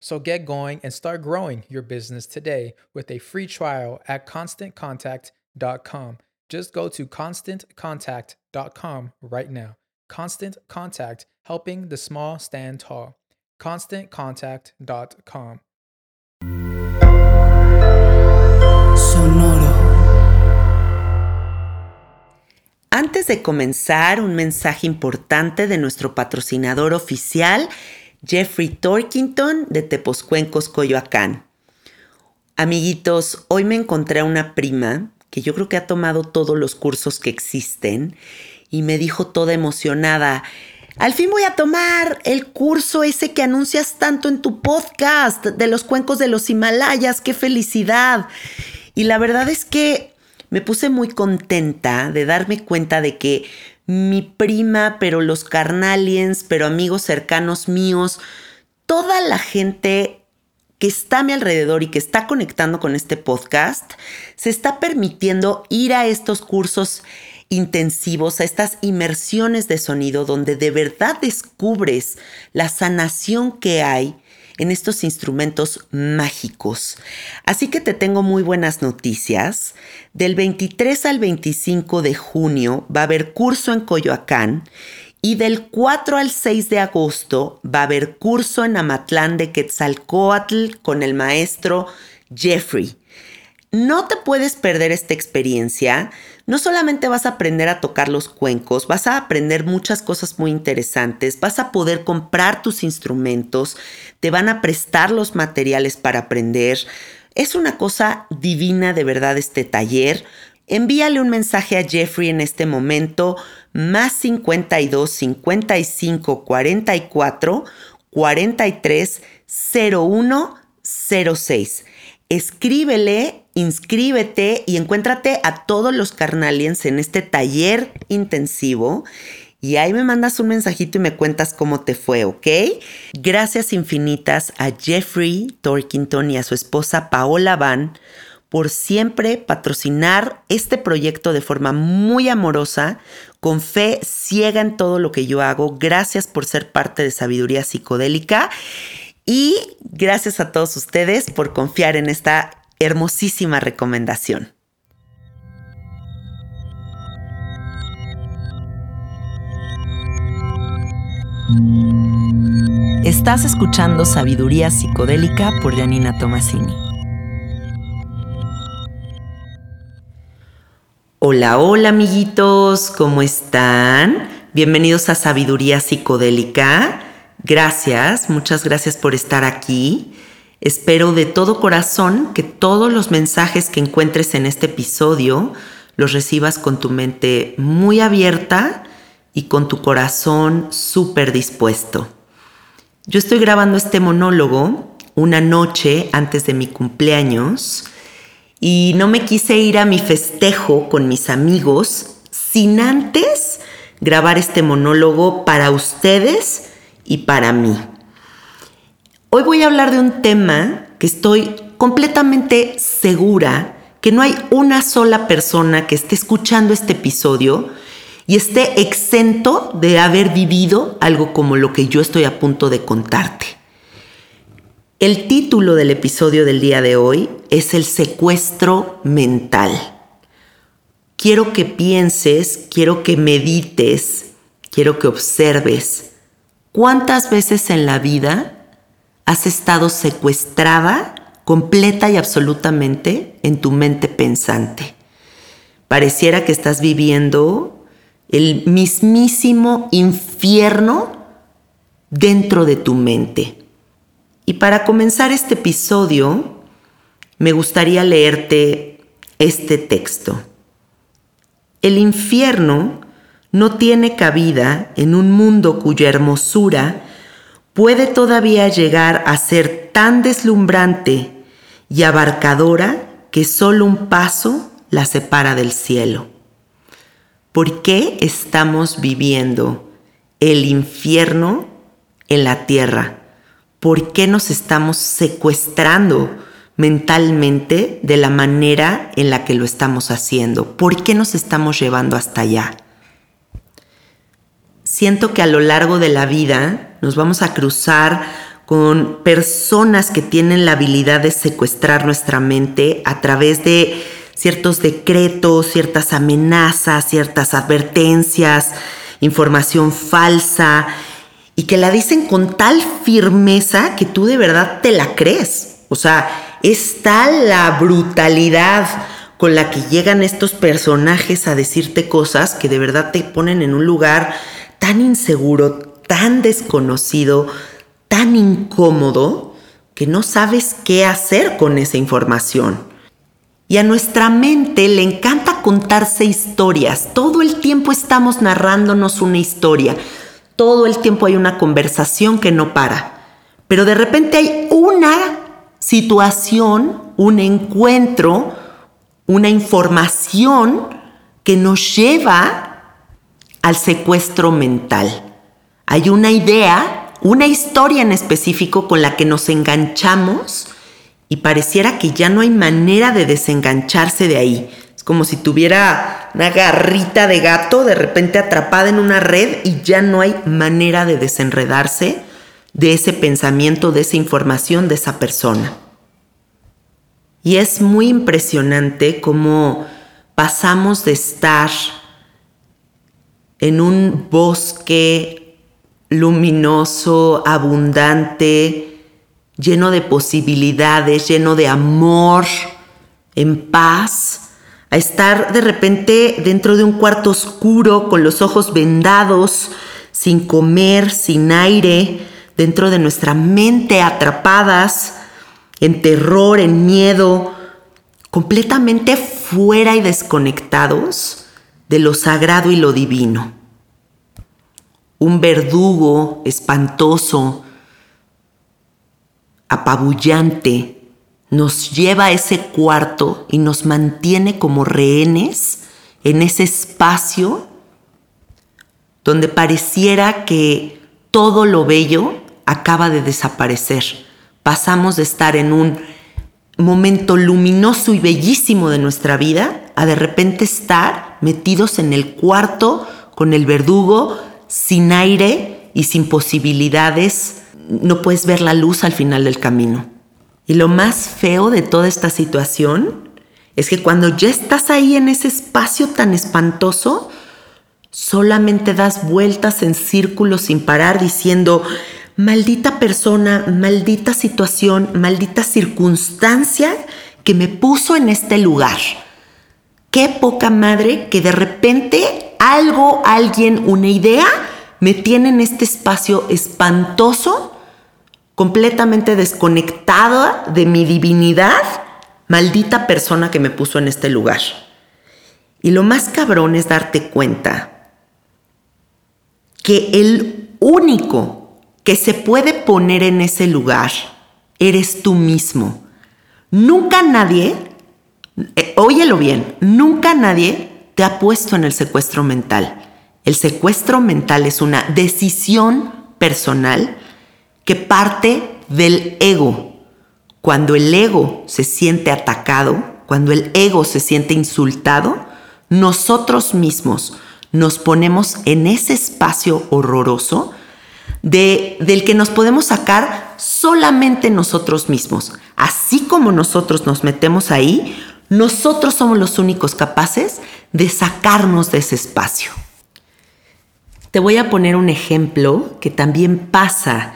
So get going and start growing your business today with a free trial at constantcontact.com. Just go to constantcontact.com right now. Constant Contact, helping the small stand tall. ConstantContact.com. Sonoro. Antes de comenzar, un mensaje importante de nuestro patrocinador oficial Jeffrey Torkington de Teposcuencos, Coyoacán. Amiguitos, hoy me encontré a una prima que yo creo que ha tomado todos los cursos que existen y me dijo toda emocionada, al fin voy a tomar el curso ese que anuncias tanto en tu podcast de los cuencos de los Himalayas, qué felicidad. Y la verdad es que me puse muy contenta de darme cuenta de que mi prima, pero los carnaliens, pero amigos cercanos míos, toda la gente que está a mi alrededor y que está conectando con este podcast, se está permitiendo ir a estos cursos intensivos, a estas inmersiones de sonido donde de verdad descubres la sanación que hay en estos instrumentos mágicos. Así que te tengo muy buenas noticias. Del 23 al 25 de junio va a haber curso en Coyoacán y del 4 al 6 de agosto va a haber curso en Amatlán de Quetzalcoatl con el maestro Jeffrey. No te puedes perder esta experiencia. No solamente vas a aprender a tocar los cuencos, vas a aprender muchas cosas muy interesantes, vas a poder comprar tus instrumentos, te van a prestar los materiales para aprender. Es una cosa divina de verdad este taller. Envíale un mensaje a Jeffrey en este momento, más 52 55 44 43 01 06. Escríbele inscríbete y encuéntrate a todos los carnaliens en este taller intensivo. Y ahí me mandas un mensajito y me cuentas cómo te fue, ¿ok? Gracias infinitas a Jeffrey Torkington y a su esposa Paola Van por siempre patrocinar este proyecto de forma muy amorosa, con fe ciega en todo lo que yo hago. Gracias por ser parte de Sabiduría Psicodélica y gracias a todos ustedes por confiar en esta hermosísima recomendación. Estás escuchando Sabiduría Psicodélica por Janina Tomasini. Hola, hola amiguitos, ¿cómo están? Bienvenidos a Sabiduría Psicodélica. Gracias, muchas gracias por estar aquí. Espero de todo corazón que todos los mensajes que encuentres en este episodio los recibas con tu mente muy abierta y con tu corazón súper dispuesto. Yo estoy grabando este monólogo una noche antes de mi cumpleaños y no me quise ir a mi festejo con mis amigos sin antes grabar este monólogo para ustedes y para mí. Hoy voy a hablar de un tema que estoy completamente segura que no hay una sola persona que esté escuchando este episodio y esté exento de haber vivido algo como lo que yo estoy a punto de contarte. El título del episodio del día de hoy es el secuestro mental. Quiero que pienses, quiero que medites, quiero que observes cuántas veces en la vida has estado secuestrada completa y absolutamente en tu mente pensante. Pareciera que estás viviendo el mismísimo infierno dentro de tu mente. Y para comenzar este episodio, me gustaría leerte este texto. El infierno no tiene cabida en un mundo cuya hermosura puede todavía llegar a ser tan deslumbrante y abarcadora que solo un paso la separa del cielo. ¿Por qué estamos viviendo el infierno en la tierra? ¿Por qué nos estamos secuestrando mentalmente de la manera en la que lo estamos haciendo? ¿Por qué nos estamos llevando hasta allá? Siento que a lo largo de la vida nos vamos a cruzar con personas que tienen la habilidad de secuestrar nuestra mente a través de ciertos decretos, ciertas amenazas, ciertas advertencias, información falsa, y que la dicen con tal firmeza que tú de verdad te la crees. O sea, es tal la brutalidad con la que llegan estos personajes a decirte cosas que de verdad te ponen en un lugar tan inseguro, tan desconocido, tan incómodo, que no sabes qué hacer con esa información. Y a nuestra mente le encanta contarse historias. Todo el tiempo estamos narrándonos una historia. Todo el tiempo hay una conversación que no para. Pero de repente hay una situación, un encuentro, una información que nos lleva al secuestro mental. Hay una idea, una historia en específico con la que nos enganchamos y pareciera que ya no hay manera de desengancharse de ahí. Es como si tuviera una garrita de gato de repente atrapada en una red y ya no hay manera de desenredarse de ese pensamiento, de esa información, de esa persona. Y es muy impresionante cómo pasamos de estar en un bosque luminoso, abundante, lleno de posibilidades, lleno de amor, en paz, a estar de repente dentro de un cuarto oscuro, con los ojos vendados, sin comer, sin aire, dentro de nuestra mente atrapadas, en terror, en miedo, completamente fuera y desconectados de lo sagrado y lo divino un verdugo espantoso, apabullante, nos lleva a ese cuarto y nos mantiene como rehenes en ese espacio donde pareciera que todo lo bello acaba de desaparecer. Pasamos de estar en un momento luminoso y bellísimo de nuestra vida a de repente estar metidos en el cuarto con el verdugo sin aire y sin posibilidades, no puedes ver la luz al final del camino. Y lo más feo de toda esta situación es que cuando ya estás ahí en ese espacio tan espantoso, solamente das vueltas en círculos sin parar diciendo, maldita persona, maldita situación, maldita circunstancia que me puso en este lugar. Qué poca madre que de repente algo, alguien, una idea me tiene en este espacio espantoso, completamente desconectada de mi divinidad, maldita persona que me puso en este lugar. Y lo más cabrón es darte cuenta que el único que se puede poner en ese lugar eres tú mismo. Nunca nadie, eh, óyelo bien, nunca nadie te ha puesto en el secuestro mental. El secuestro mental es una decisión personal que parte del ego. Cuando el ego se siente atacado, cuando el ego se siente insultado, nosotros mismos nos ponemos en ese espacio horroroso del que nos podemos sacar solamente nosotros mismos. Así como nosotros nos metemos ahí, nosotros somos los únicos capaces de sacarnos de ese espacio. Te voy a poner un ejemplo que también pasa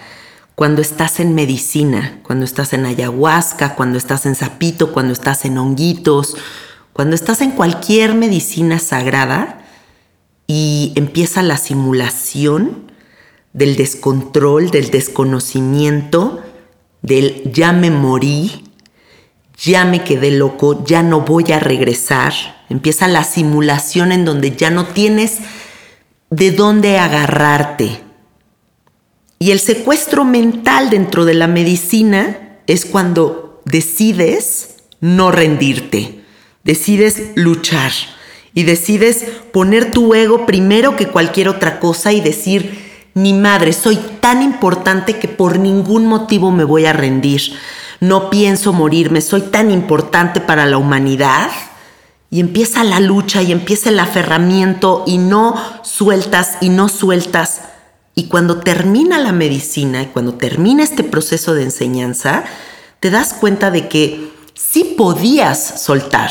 cuando estás en medicina, cuando estás en ayahuasca, cuando estás en sapito, cuando estás en honguitos, cuando estás en cualquier medicina sagrada y empieza la simulación del descontrol, del desconocimiento, del ya me morí, ya me quedé loco, ya no voy a regresar. Empieza la simulación en donde ya no tienes de dónde agarrarte. Y el secuestro mental dentro de la medicina es cuando decides no rendirte decides luchar y decides poner tu ego primero que cualquier otra cosa y decir, mi madre, soy tan importante que por ningún motivo me voy a rendir. No pienso morirme, soy tan importante para la humanidad. Y empieza la lucha y empieza el aferramiento y no sueltas y no sueltas. Y cuando termina la medicina y cuando termina este proceso de enseñanza, te das cuenta de que sí podías soltar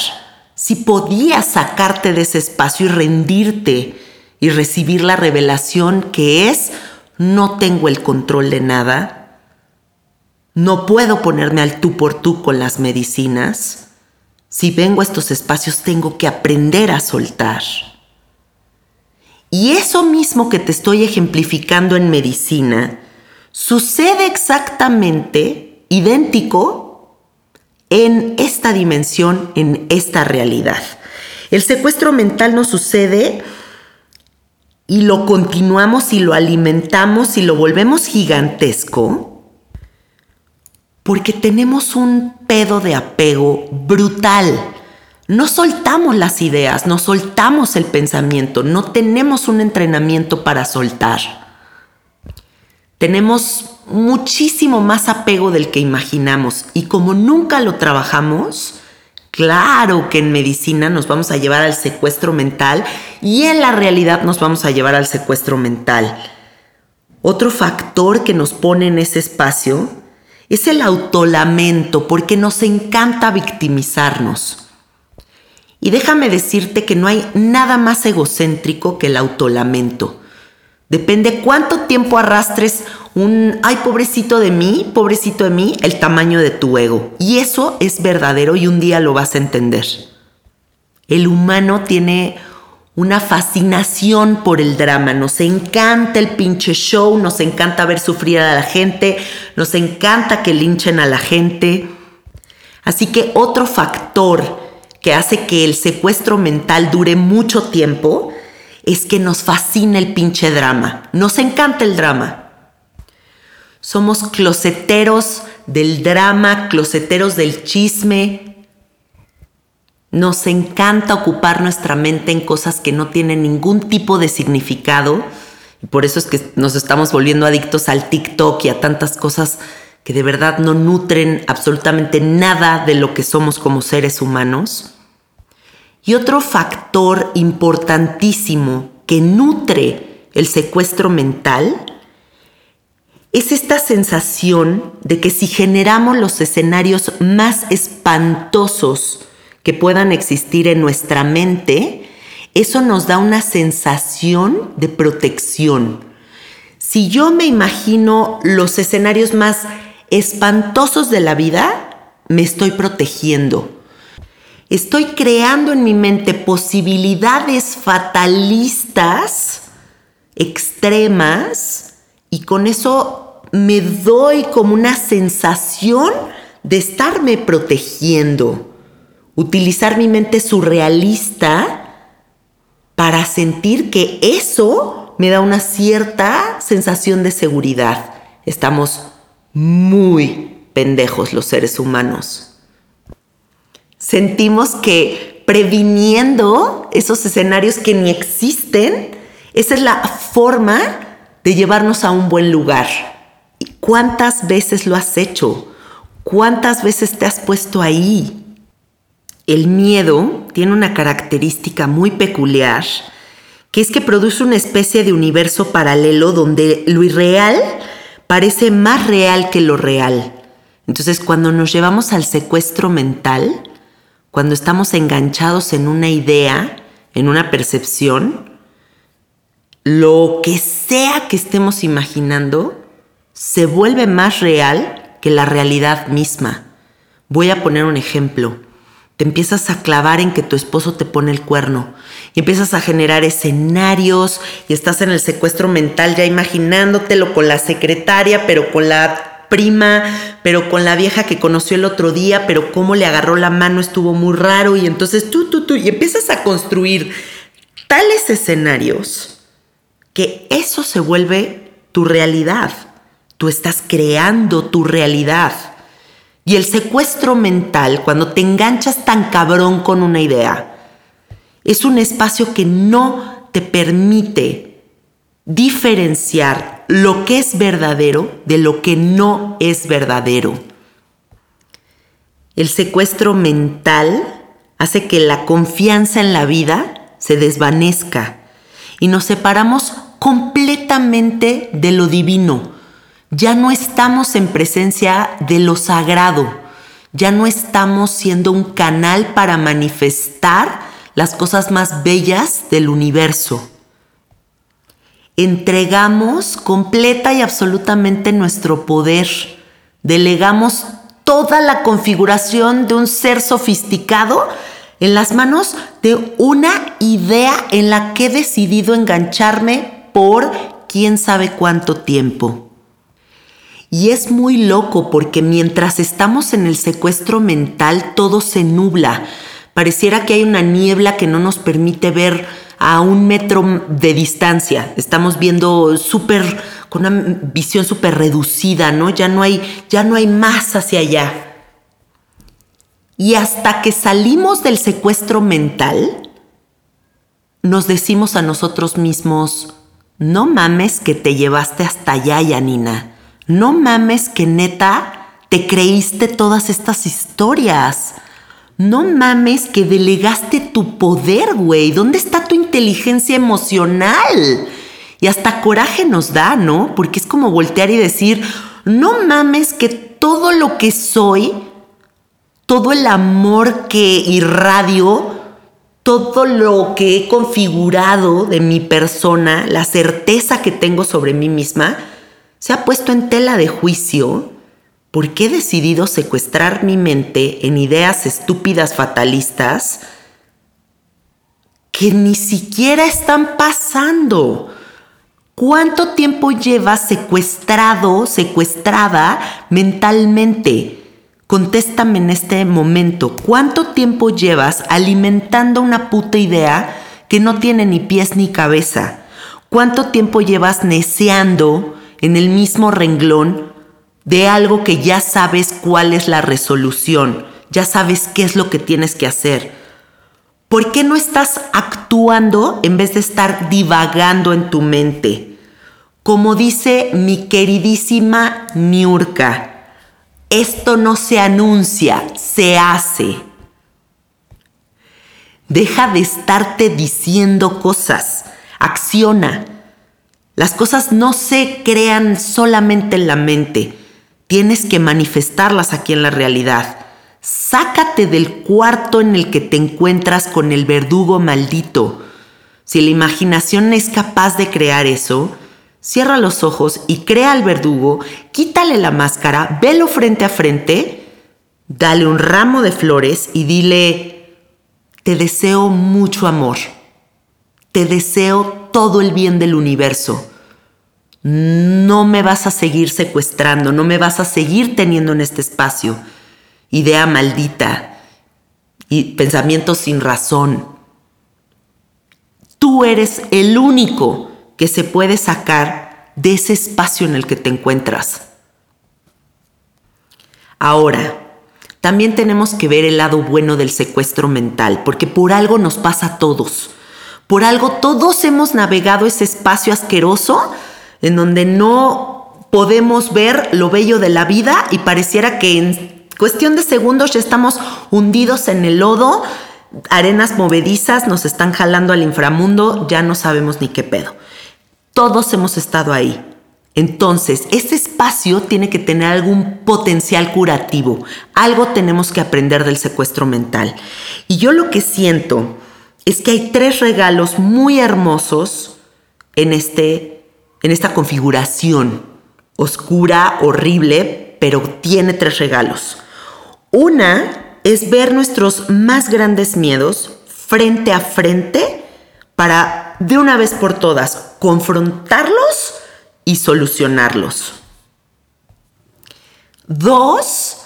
si podías sacarte de ese espacio y rendirte y recibir la revelación que es, no tengo el control de nada, no puedo ponerme al tú por tú con las medicinas, si vengo a estos espacios tengo que aprender a soltar. Y eso mismo que te estoy ejemplificando en medicina, sucede exactamente idéntico en esta dimensión, en esta realidad. El secuestro mental no sucede y lo continuamos y lo alimentamos y lo volvemos gigantesco porque tenemos un pedo de apego brutal. No soltamos las ideas, no soltamos el pensamiento, no tenemos un entrenamiento para soltar. Tenemos muchísimo más apego del que imaginamos y como nunca lo trabajamos, claro que en medicina nos vamos a llevar al secuestro mental y en la realidad nos vamos a llevar al secuestro mental. Otro factor que nos pone en ese espacio es el autolamento, porque nos encanta victimizarnos. Y déjame decirte que no hay nada más egocéntrico que el autolamento. Depende cuánto tiempo arrastres un, ay, pobrecito de mí, pobrecito de mí, el tamaño de tu ego. Y eso es verdadero y un día lo vas a entender. El humano tiene una fascinación por el drama, nos encanta el pinche show, nos encanta ver sufrir a la gente, nos encanta que linchen a la gente. Así que otro factor que hace que el secuestro mental dure mucho tiempo es que nos fascina el pinche drama, nos encanta el drama. Somos closeteros del drama, closeteros del chisme. Nos encanta ocupar nuestra mente en cosas que no tienen ningún tipo de significado. Y por eso es que nos estamos volviendo adictos al TikTok y a tantas cosas que de verdad no nutren absolutamente nada de lo que somos como seres humanos. Y otro factor importantísimo que nutre el secuestro mental es esta sensación de que si generamos los escenarios más espantosos que puedan existir en nuestra mente, eso nos da una sensación de protección. Si yo me imagino los escenarios más espantosos de la vida, me estoy protegiendo. Estoy creando en mi mente posibilidades fatalistas extremas y con eso me doy como una sensación de estarme protegiendo. Utilizar mi mente surrealista para sentir que eso me da una cierta sensación de seguridad. Estamos muy pendejos los seres humanos. Sentimos que previniendo esos escenarios que ni existen, esa es la forma de llevarnos a un buen lugar. ¿Cuántas veces lo has hecho? ¿Cuántas veces te has puesto ahí? El miedo tiene una característica muy peculiar, que es que produce una especie de universo paralelo donde lo irreal parece más real que lo real. Entonces cuando nos llevamos al secuestro mental, cuando estamos enganchados en una idea, en una percepción, lo que sea que estemos imaginando se vuelve más real que la realidad misma. Voy a poner un ejemplo te empiezas a clavar en que tu esposo te pone el cuerno y empiezas a generar escenarios y estás en el secuestro mental ya imaginándotelo con la secretaria, pero con la prima, pero con la vieja que conoció el otro día, pero cómo le agarró la mano estuvo muy raro y entonces tú, tú, tú, y empiezas a construir tales escenarios que eso se vuelve tu realidad. Tú estás creando tu realidad. Y el secuestro mental, cuando te enganchas tan cabrón con una idea, es un espacio que no te permite diferenciar lo que es verdadero de lo que no es verdadero. El secuestro mental hace que la confianza en la vida se desvanezca y nos separamos completamente de lo divino ya no estamos en presencia de lo sagrado, ya no estamos siendo un canal para manifestar las cosas más bellas del universo. Entregamos completa y absolutamente nuestro poder, delegamos toda la configuración de un ser sofisticado en las manos de una idea en la que he decidido engancharme por quién sabe cuánto tiempo. Y es muy loco porque mientras estamos en el secuestro mental todo se nubla. Pareciera que hay una niebla que no nos permite ver a un metro de distancia. Estamos viendo súper, con una visión súper reducida, ¿no? Ya no, hay, ya no hay más hacia allá. Y hasta que salimos del secuestro mental, nos decimos a nosotros mismos, no mames que te llevaste hasta allá, Yanina no mames que neta te creíste todas estas historias. No mames que delegaste tu poder, güey. ¿Dónde está tu inteligencia emocional? Y hasta coraje nos da, ¿no? Porque es como voltear y decir, no mames que todo lo que soy, todo el amor que irradio, todo lo que he configurado de mi persona, la certeza que tengo sobre mí misma, se ha puesto en tela de juicio porque he decidido secuestrar mi mente en ideas estúpidas fatalistas que ni siquiera están pasando. ¿Cuánto tiempo llevas secuestrado, secuestrada mentalmente? Contéstame en este momento. ¿Cuánto tiempo llevas alimentando una puta idea que no tiene ni pies ni cabeza? ¿Cuánto tiempo llevas neceando en el mismo renglón de algo que ya sabes cuál es la resolución, ya sabes qué es lo que tienes que hacer. ¿Por qué no estás actuando en vez de estar divagando en tu mente? Como dice mi queridísima Niurka, esto no se anuncia, se hace. Deja de estarte diciendo cosas, acciona. Las cosas no se crean solamente en la mente, tienes que manifestarlas aquí en la realidad. Sácate del cuarto en el que te encuentras con el verdugo maldito. Si la imaginación es capaz de crear eso, cierra los ojos y crea al verdugo, quítale la máscara, velo frente a frente, dale un ramo de flores y dile, te deseo mucho amor, te deseo todo el bien del universo. No me vas a seguir secuestrando, no me vas a seguir teniendo en este espacio. Idea maldita y pensamientos sin razón. Tú eres el único que se puede sacar de ese espacio en el que te encuentras. Ahora, también tenemos que ver el lado bueno del secuestro mental, porque por algo nos pasa a todos. Por algo todos hemos navegado ese espacio asqueroso en donde no podemos ver lo bello de la vida y pareciera que en cuestión de segundos ya estamos hundidos en el lodo, arenas movedizas nos están jalando al inframundo, ya no sabemos ni qué pedo. Todos hemos estado ahí. Entonces, ese espacio tiene que tener algún potencial curativo. Algo tenemos que aprender del secuestro mental. Y yo lo que siento es que hay tres regalos muy hermosos en este en esta configuración oscura, horrible, pero tiene tres regalos. Una es ver nuestros más grandes miedos frente a frente para de una vez por todas confrontarlos y solucionarlos. Dos,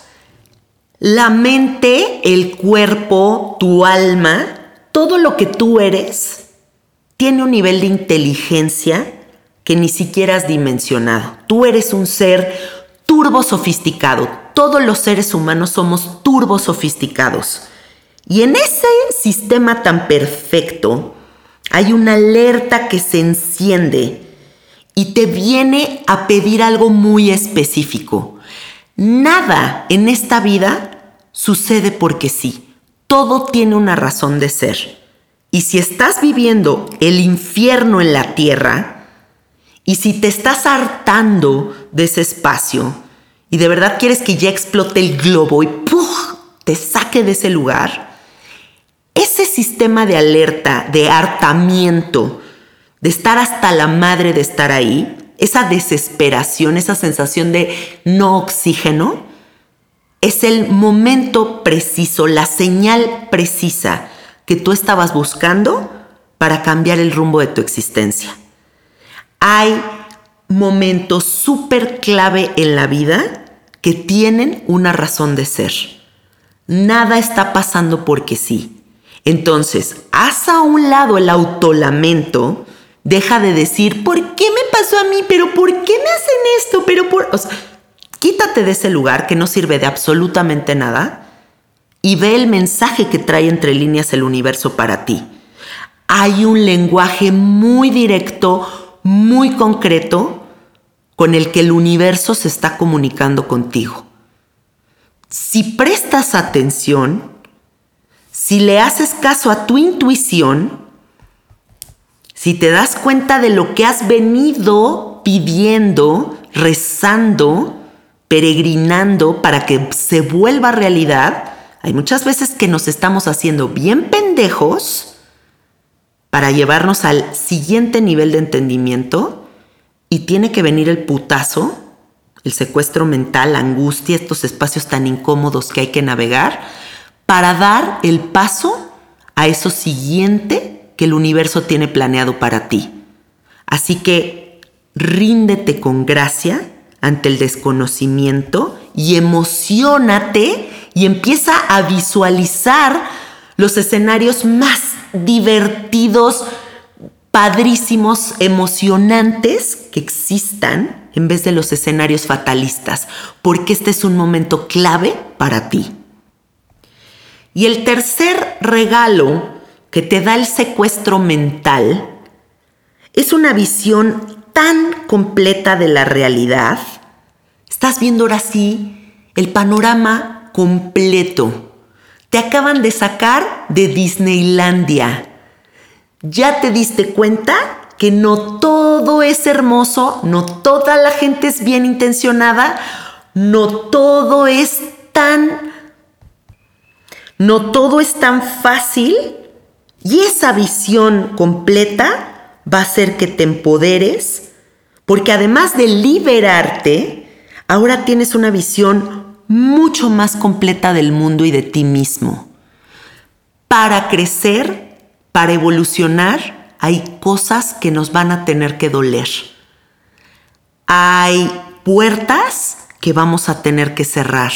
la mente, el cuerpo, tu alma, todo lo que tú eres, tiene un nivel de inteligencia que ni siquiera has dimensionado. Tú eres un ser turbo sofisticado. Todos los seres humanos somos turbo sofisticados. Y en ese sistema tan perfecto hay una alerta que se enciende y te viene a pedir algo muy específico. Nada en esta vida sucede porque sí. Todo tiene una razón de ser. Y si estás viviendo el infierno en la tierra, y si te estás hartando de ese espacio y de verdad quieres que ya explote el globo y te saque de ese lugar, ese sistema de alerta, de hartamiento, de estar hasta la madre de estar ahí, esa desesperación, esa sensación de no oxígeno, es el momento preciso, la señal precisa que tú estabas buscando para cambiar el rumbo de tu existencia hay momentos súper clave en la vida que tienen una razón de ser. Nada está pasando porque sí. Entonces, haz a un lado el autolamento, deja de decir, ¿por qué me pasó a mí? ¿Pero por qué me hacen esto? Pero por... quítate de ese lugar que no sirve de absolutamente nada y ve el mensaje que trae entre líneas el universo para ti. Hay un lenguaje muy directo, muy concreto con el que el universo se está comunicando contigo. Si prestas atención, si le haces caso a tu intuición, si te das cuenta de lo que has venido pidiendo, rezando, peregrinando para que se vuelva realidad, hay muchas veces que nos estamos haciendo bien pendejos para llevarnos al siguiente nivel de entendimiento y tiene que venir el putazo, el secuestro mental, la angustia, estos espacios tan incómodos que hay que navegar para dar el paso a eso siguiente que el universo tiene planeado para ti. Así que ríndete con gracia ante el desconocimiento y emocionate y empieza a visualizar los escenarios más divertidos, padrísimos, emocionantes que existan en vez de los escenarios fatalistas, porque este es un momento clave para ti. Y el tercer regalo que te da el secuestro mental es una visión tan completa de la realidad. Estás viendo ahora sí el panorama completo te acaban de sacar de Disneylandia. ¿Ya te diste cuenta que no todo es hermoso, no toda la gente es bien intencionada, no todo es tan no todo es tan fácil y esa visión completa va a hacer que te empoderes Porque además de liberarte, ahora tienes una visión mucho más completa del mundo y de ti mismo. Para crecer, para evolucionar, hay cosas que nos van a tener que doler. Hay puertas que vamos a tener que cerrar.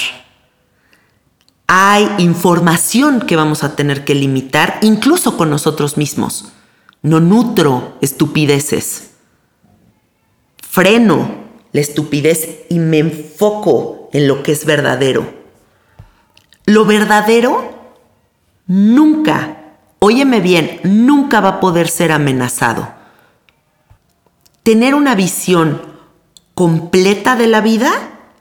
Hay información que vamos a tener que limitar, incluso con nosotros mismos. No nutro estupideces. Freno la estupidez y me enfoco en lo que es verdadero. Lo verdadero nunca, óyeme bien, nunca va a poder ser amenazado. Tener una visión completa de la vida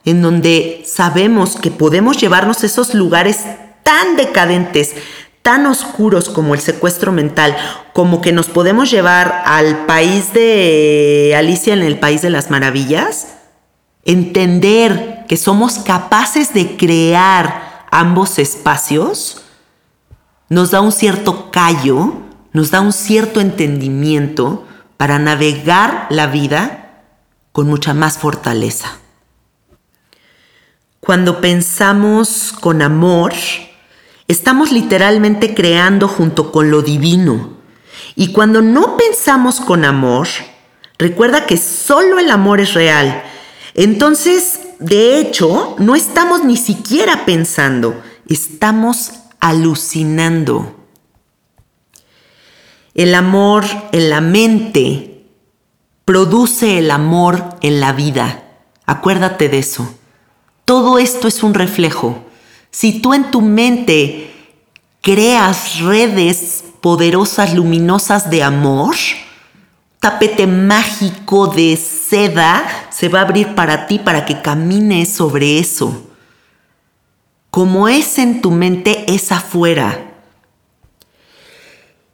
en donde sabemos que podemos llevarnos esos lugares tan decadentes, tan oscuros como el secuestro mental, como que nos podemos llevar al país de Alicia en el País de las Maravillas, entender que somos capaces de crear ambos espacios, nos da un cierto callo, nos da un cierto entendimiento para navegar la vida con mucha más fortaleza. Cuando pensamos con amor, estamos literalmente creando junto con lo divino. Y cuando no pensamos con amor, recuerda que solo el amor es real. Entonces, de hecho, no estamos ni siquiera pensando, estamos alucinando. El amor en la mente produce el amor en la vida. Acuérdate de eso. Todo esto es un reflejo. Si tú en tu mente creas redes poderosas, luminosas de amor, tapete mágico de seda se va a abrir para ti para que camines sobre eso. Como es en tu mente, es afuera.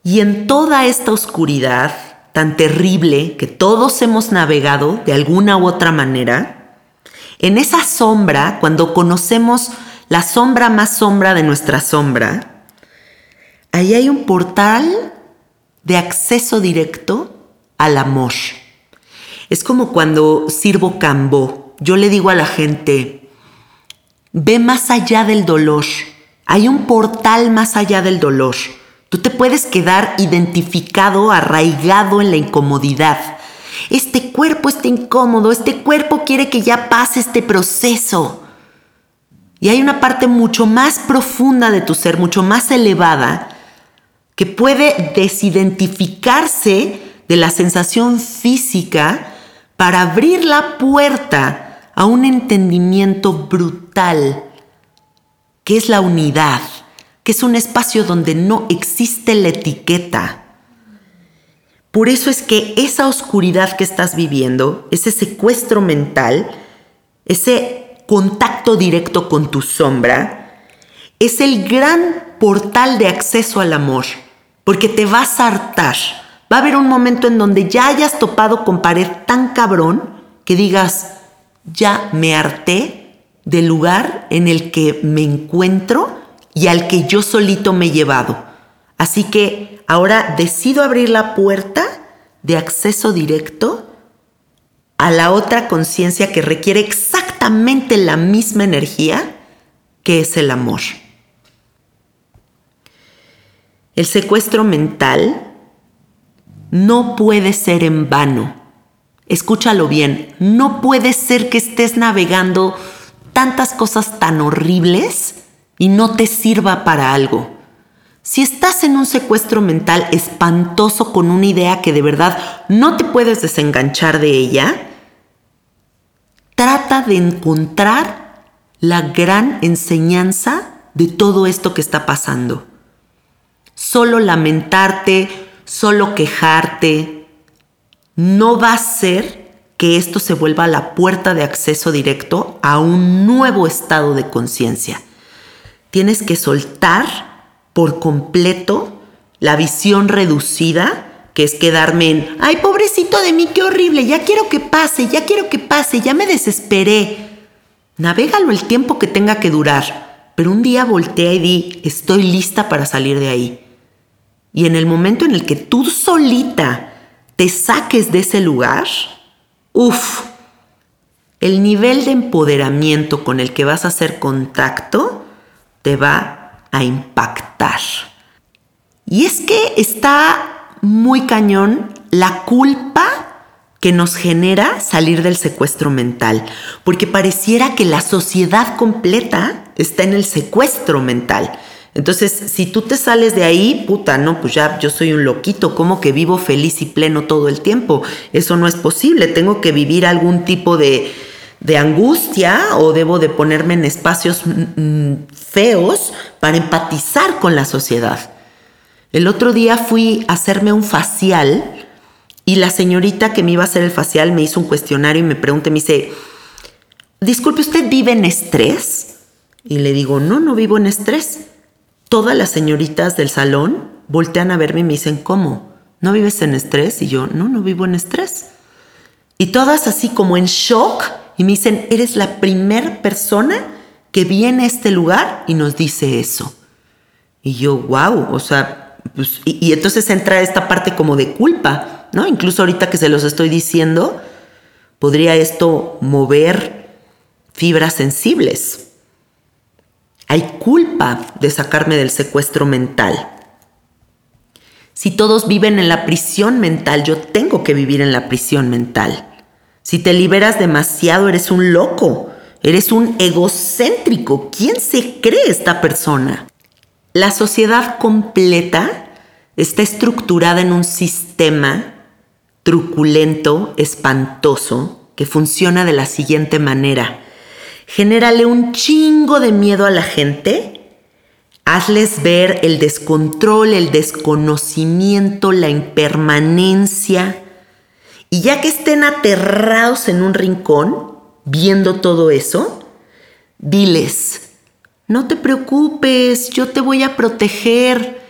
Y en toda esta oscuridad tan terrible que todos hemos navegado de alguna u otra manera, en esa sombra, cuando conocemos la sombra más sombra de nuestra sombra, ahí hay un portal de acceso directo al amor. Es como cuando sirvo cambo. Yo le digo a la gente, ve más allá del dolor. Hay un portal más allá del dolor. Tú te puedes quedar identificado, arraigado en la incomodidad este cuerpo está incómodo, este cuerpo quiere que ya pase este proceso. Y hay una parte mucho más profunda de tu ser, mucho más elevada, que puede desidentificarse de la sensación física para abrir la puerta a un entendimiento brutal, que es la unidad, que es un espacio donde no existe la etiqueta por eso es que esa oscuridad que estás viviendo, ese secuestro mental, ese contacto directo con tu sombra, es el gran portal de acceso al amor, porque te vas a hartar. Va a haber un momento en donde ya hayas topado con pared tan cabrón que digas, ya me harté del lugar en el que me encuentro y al que yo solito me he llevado. Así que ahora decido abrir la puerta de acceso directo a la otra conciencia que requiere exactamente la misma energía que es el amor. El secuestro mental no puede ser en vano. Escúchalo bien, no puede ser que estés navegando tantas cosas tan horribles y no te sirva para algo. Si estás en un secuestro mental espantoso con una idea que de verdad no te puedes desenganchar de ella, trata de encontrar la gran enseñanza de todo esto que está pasando. Solo lamentarte, solo quejarte, no va a ser que esto se vuelva la puerta de acceso directo a un nuevo estado de conciencia. Tienes que soltar por completo la visión reducida, que es quedarme en, ay, pobrecito de mí, qué horrible, ya quiero que pase, ya quiero que pase, ya me desesperé. Navégalo el tiempo que tenga que durar, pero un día voltea y di, estoy lista para salir de ahí. Y en el momento en el que tú solita te saques de ese lugar, Uf, el nivel de empoderamiento con el que vas a hacer contacto te va a impactar. Y es que está muy cañón la culpa que nos genera salir del secuestro mental, porque pareciera que la sociedad completa está en el secuestro mental. Entonces, si tú te sales de ahí, puta, no, pues ya yo soy un loquito, ¿cómo que vivo feliz y pleno todo el tiempo? Eso no es posible, tengo que vivir algún tipo de, de angustia o debo de ponerme en espacios mm, mm, feos para empatizar con la sociedad. El otro día fui a hacerme un facial y la señorita que me iba a hacer el facial me hizo un cuestionario y me pregunta, me dice, disculpe, ¿usted vive en estrés? Y le digo, no, no vivo en estrés. Todas las señoritas del salón voltean a verme y me dicen, ¿cómo? ¿No vives en estrés? Y yo, no, no vivo en estrés. Y todas así como en shock y me dicen, eres la primer persona que viene a este lugar y nos dice eso. Y yo, wow, o sea, pues, y, y entonces entra esta parte como de culpa, ¿no? Incluso ahorita que se los estoy diciendo, podría esto mover fibras sensibles. Hay culpa de sacarme del secuestro mental. Si todos viven en la prisión mental, yo tengo que vivir en la prisión mental. Si te liberas demasiado, eres un loco, eres un egocéntrico. ¿Quién se cree esta persona? La sociedad completa está estructurada en un sistema truculento, espantoso, que funciona de la siguiente manera genérale un chingo de miedo a la gente, hazles ver el descontrol, el desconocimiento, la impermanencia, y ya que estén aterrados en un rincón, viendo todo eso, diles, no te preocupes, yo te voy a proteger.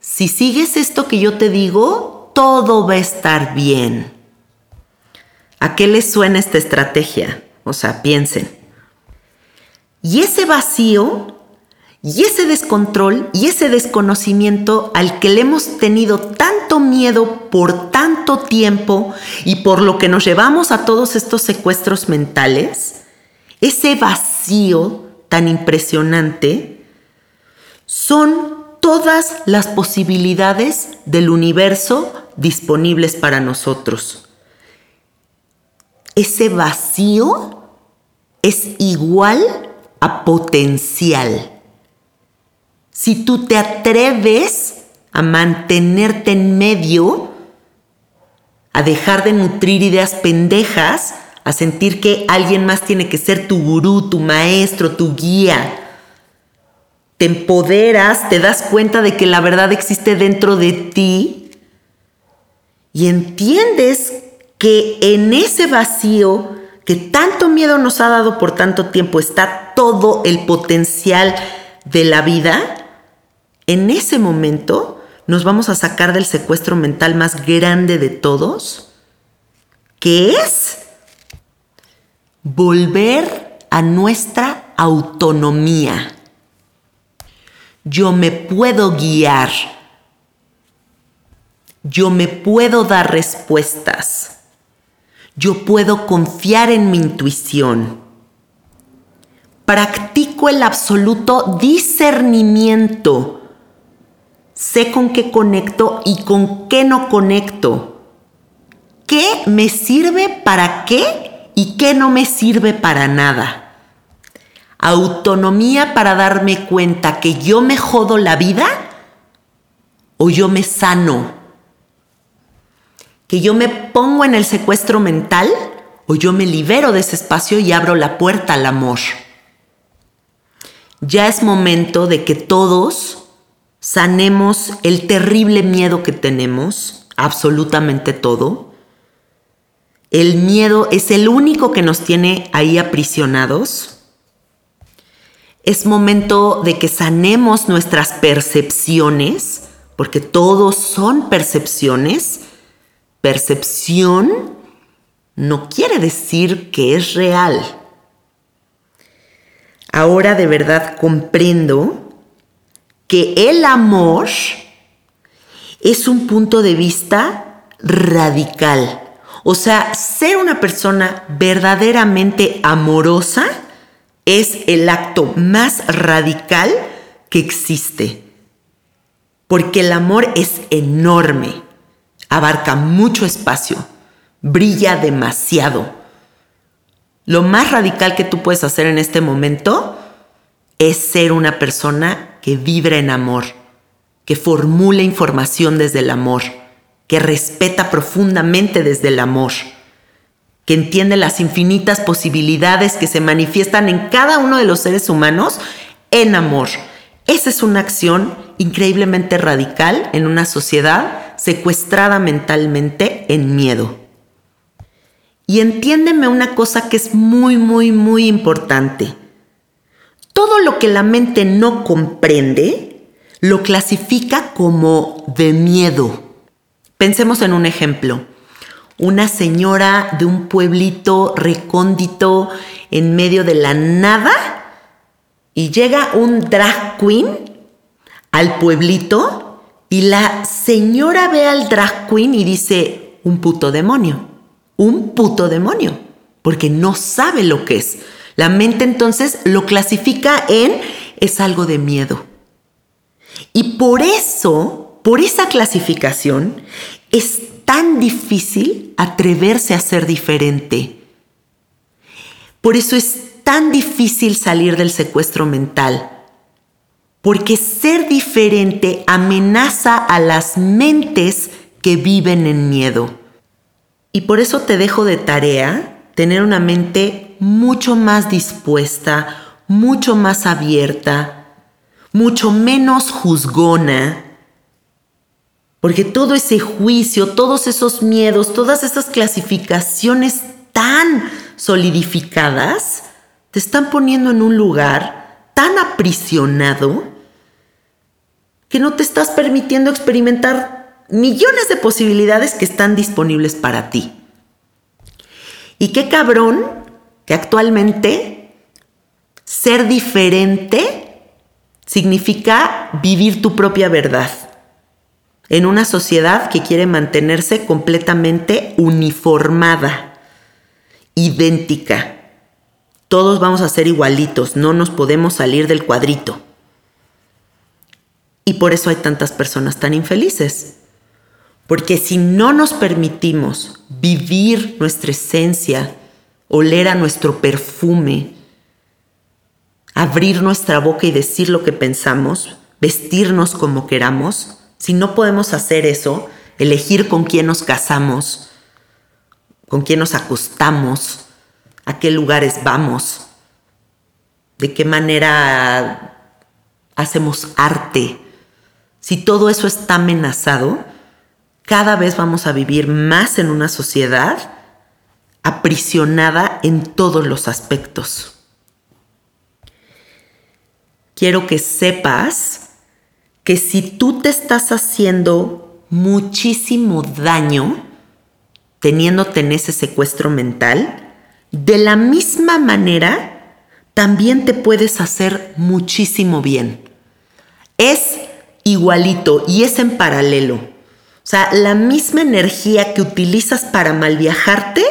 Si sigues esto que yo te digo, todo va a estar bien. ¿A qué les suena esta estrategia? O sea, piensen. Y ese vacío y ese descontrol y ese desconocimiento al que le hemos tenido tanto miedo por tanto tiempo y por lo que nos llevamos a todos estos secuestros mentales, ese vacío tan impresionante, son todas las posibilidades del universo disponibles para nosotros. Ese vacío es igual a potencial. Si tú te atreves a mantenerte en medio, a dejar de nutrir ideas pendejas, a sentir que alguien más tiene que ser tu gurú, tu maestro, tu guía. Te empoderas, te das cuenta de que la verdad existe dentro de ti y entiendes que en ese vacío que tanto miedo nos ha dado por tanto tiempo, está todo el potencial de la vida, en ese momento nos vamos a sacar del secuestro mental más grande de todos, que es volver a nuestra autonomía. Yo me puedo guiar. Yo me puedo dar respuestas yo puedo confiar en mi intuición. Practico el absoluto discernimiento. Sé con qué conecto y con qué no conecto. ¿Qué me sirve para qué y qué no me sirve para nada? Autonomía para darme cuenta que yo me jodo la vida o yo me sano que yo me pongo en el secuestro mental o yo me libero de ese espacio y abro la puerta al amor. Ya es momento de que todos sanemos el terrible miedo que tenemos, absolutamente todo. El miedo es el único que nos tiene ahí aprisionados. Es momento de que sanemos nuestras percepciones, porque todos son percepciones percepción no quiere decir que es real. Ahora de verdad comprendo que el amor es un punto de vista radical. O sea, ser una persona verdaderamente amorosa es el acto más radical que existe. Porque el amor es enorme, abarca mucho espacio, brilla demasiado. Lo más radical que tú puedes hacer en este momento es ser una persona que vibra en amor, que formula información desde el amor que respeta profundamente desde el amor, que entiende las infinitas posibilidades que se manifiestan en cada uno de los seres humanos en amor. Esa es una acción increíblemente radical en una sociedad secuestrada mentalmente en miedo. Y entiéndeme una cosa que es muy, muy, muy importante. Todo lo que la mente no comprende lo clasifica como de miedo. Pensemos en un ejemplo. Una señora de un pueblito recóndito en medio de la nada y llega un drag queen al pueblito y la señora ve al drag queen y dice, un puto demonio, un puto demonio, porque no sabe lo que es. La mente entonces lo clasifica en es algo de miedo. Y por eso por esa clasificación es tan difícil atreverse a ser diferente. Por eso es tan difícil salir del secuestro mental. Porque ser diferente amenaza a las mentes que viven en miedo. Y por eso te dejo de tarea tener una mente mucho más dispuesta, mucho más abierta, mucho menos juzgona, porque todo ese juicio, todos esos miedos, todas esas clasificaciones tan solidificadas, te están poniendo en un lugar tan aprisionado que no te estás permitiendo experimentar millones de posibilidades que están disponibles para ti. Y qué cabrón que actualmente ser diferente significa vivir tu propia verdad en una sociedad que quiere mantenerse completamente uniformada, idéntica. Todos vamos a ser igualitos, no nos podemos salir del cuadrito. Y por eso hay tantas personas tan infelices. Porque si no nos permitimos vivir nuestra esencia, oler a nuestro perfume, abrir nuestra boca y decir lo que pensamos, vestirnos como queramos, si no podemos hacer eso, elegir con quién nos casamos, con quién nos acostamos, a qué lugares vamos, de qué manera hacemos arte, si todo eso está amenazado, cada vez vamos a vivir más en una sociedad aprisionada en todos los aspectos. Quiero que sepas que si tú te estás haciendo muchísimo daño teniéndote en ese secuestro mental, de la misma manera también te puedes hacer muchísimo bien. Es igualito y es en paralelo. O sea, la misma energía que utilizas para mal viajarte,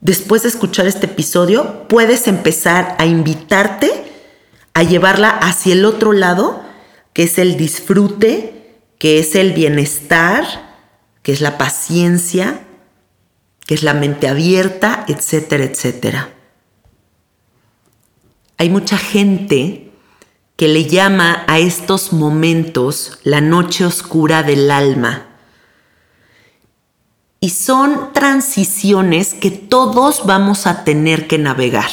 después de escuchar este episodio, puedes empezar a invitarte a llevarla hacia el otro lado que es el disfrute, que es el bienestar, que es la paciencia, que es la mente abierta, etcétera, etcétera. Hay mucha gente que le llama a estos momentos la noche oscura del alma. Y son transiciones que todos vamos a tener que navegar.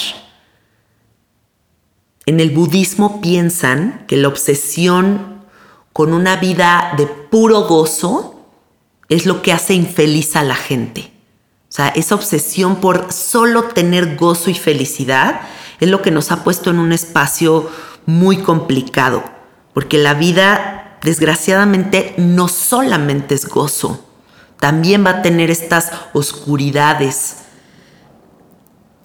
En el budismo piensan que la obsesión con una vida de puro gozo es lo que hace infeliz a la gente. O sea, esa obsesión por solo tener gozo y felicidad es lo que nos ha puesto en un espacio muy complicado, porque la vida desgraciadamente no solamente es gozo, también va a tener estas oscuridades,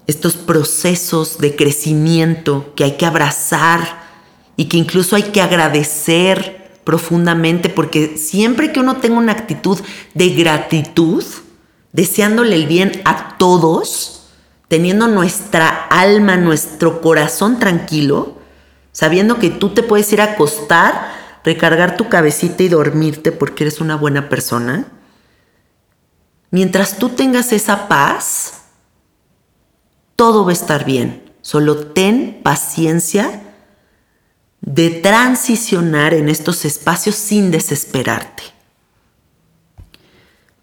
estos procesos de crecimiento que hay que abrazar y que incluso hay que agradecer profundamente, porque siempre que uno tenga una actitud de gratitud, deseándole el bien a todos, teniendo nuestra alma, nuestro corazón tranquilo, sabiendo que tú te puedes ir a acostar, recargar tu cabecita y dormirte porque eres una buena persona, mientras tú tengas esa paz, todo va a estar bien. Solo ten paciencia de transicionar en estos espacios sin desesperarte.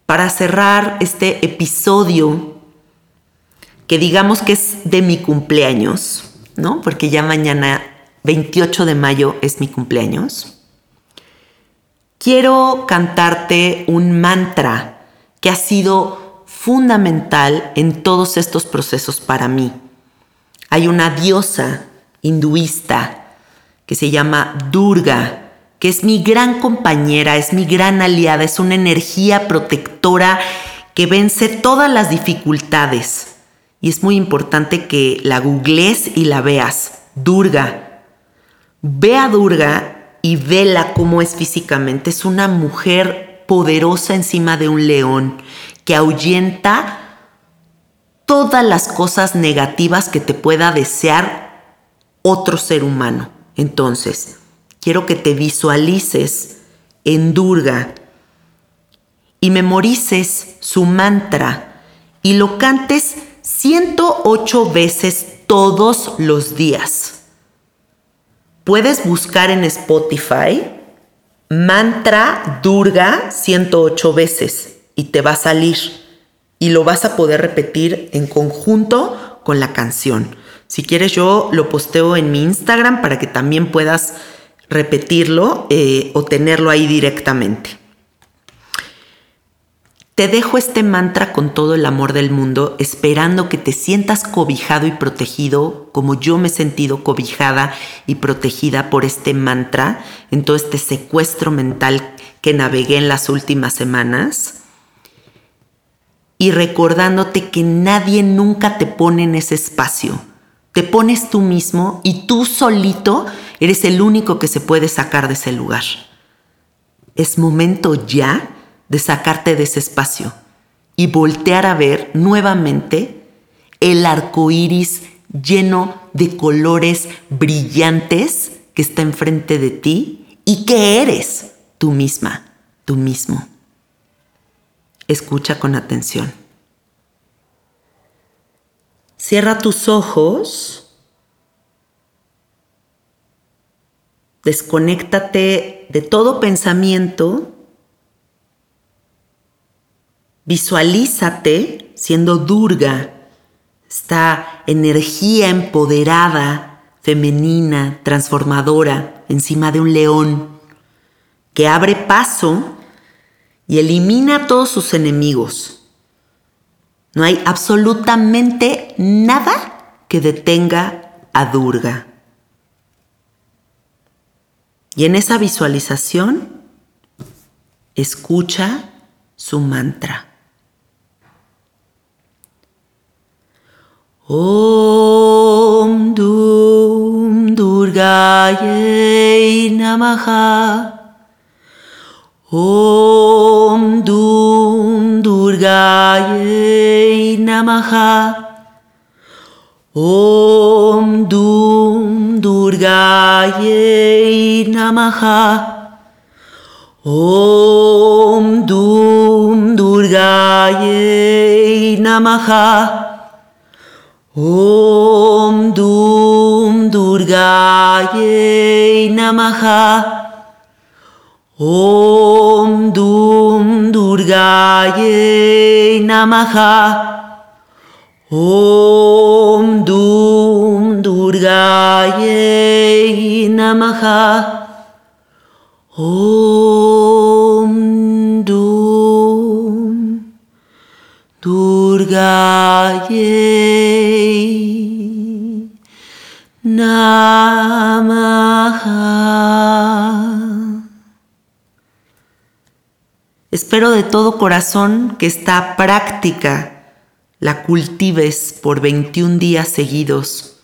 Para cerrar este episodio, que digamos que es de mi cumpleaños, ¿no? Porque ya mañana, 28 de mayo, es mi cumpleaños. Quiero cantarte un mantra que ha sido fundamental en todos estos procesos para mí. Hay una diosa hinduista que se llama Durga, que es mi gran compañera, es mi gran aliada, es una energía protectora que vence todas las dificultades. Y es muy importante que la googlees y la veas. Durga. Ve a Durga y vela cómo es físicamente. Es una mujer poderosa encima de un león que ahuyenta todas las cosas negativas que te pueda desear otro ser humano. Entonces, quiero que te visualices en Durga y memorices su mantra y lo cantes 108 veces todos los días. Puedes buscar en Spotify mantra Durga 108 veces y te va a salir y lo vas a poder repetir en conjunto con la canción. Si quieres yo lo posteo en mi Instagram para que también puedas repetirlo eh, o tenerlo ahí directamente. Te dejo este mantra con todo el amor del mundo, esperando que te sientas cobijado y protegido, como yo me he sentido cobijada y protegida por este mantra en todo este secuestro mental que navegué en las últimas semanas. Y recordándote que nadie nunca te pone en ese espacio te pones tú mismo y tú solito eres el único que se puede sacar de ese lugar. Es momento ya de sacarte de ese espacio y voltear a ver nuevamente el arco iris lleno de colores brillantes que está enfrente de ti y que eres tú misma, tú mismo. Escucha con atención. Cierra tus ojos. Desconéctate de todo pensamiento. Visualízate siendo Durga, esta energía empoderada, femenina, transformadora, encima de un león, que abre paso y elimina a todos sus enemigos. No hay absolutamente nada que detenga a Durga. Y en esa visualización, escucha su mantra. Om Dum Namaha. Om Dum Durgaye Namaha. Om Dum Durgaye Namaha. Om Dum Durgaye Namaha. Om Om Dum Durgaye Namaha Om Dum Durgaye Namaha Om Dum Durgaye Namaha Espero de todo corazón que esta práctica la cultives por 21 días seguidos,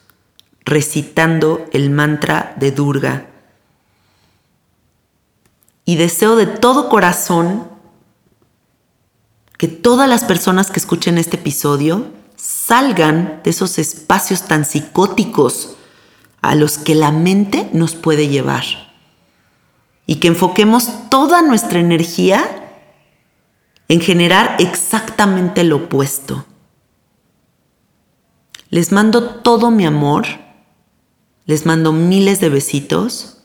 recitando el mantra de Durga. Y deseo de todo corazón que todas las personas que escuchen este episodio salgan de esos espacios tan psicóticos a los que la mente nos puede llevar. Y que enfoquemos toda nuestra energía en generar exactamente lo opuesto. Les mando todo mi amor, les mando miles de besitos.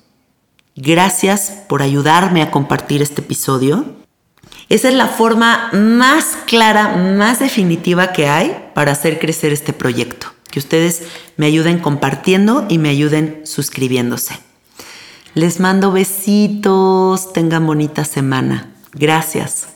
Gracias por ayudarme a compartir este episodio. Esa es la forma más clara, más definitiva que hay para hacer crecer este proyecto. Que ustedes me ayuden compartiendo y me ayuden suscribiéndose. Les mando besitos, tengan bonita semana. Gracias.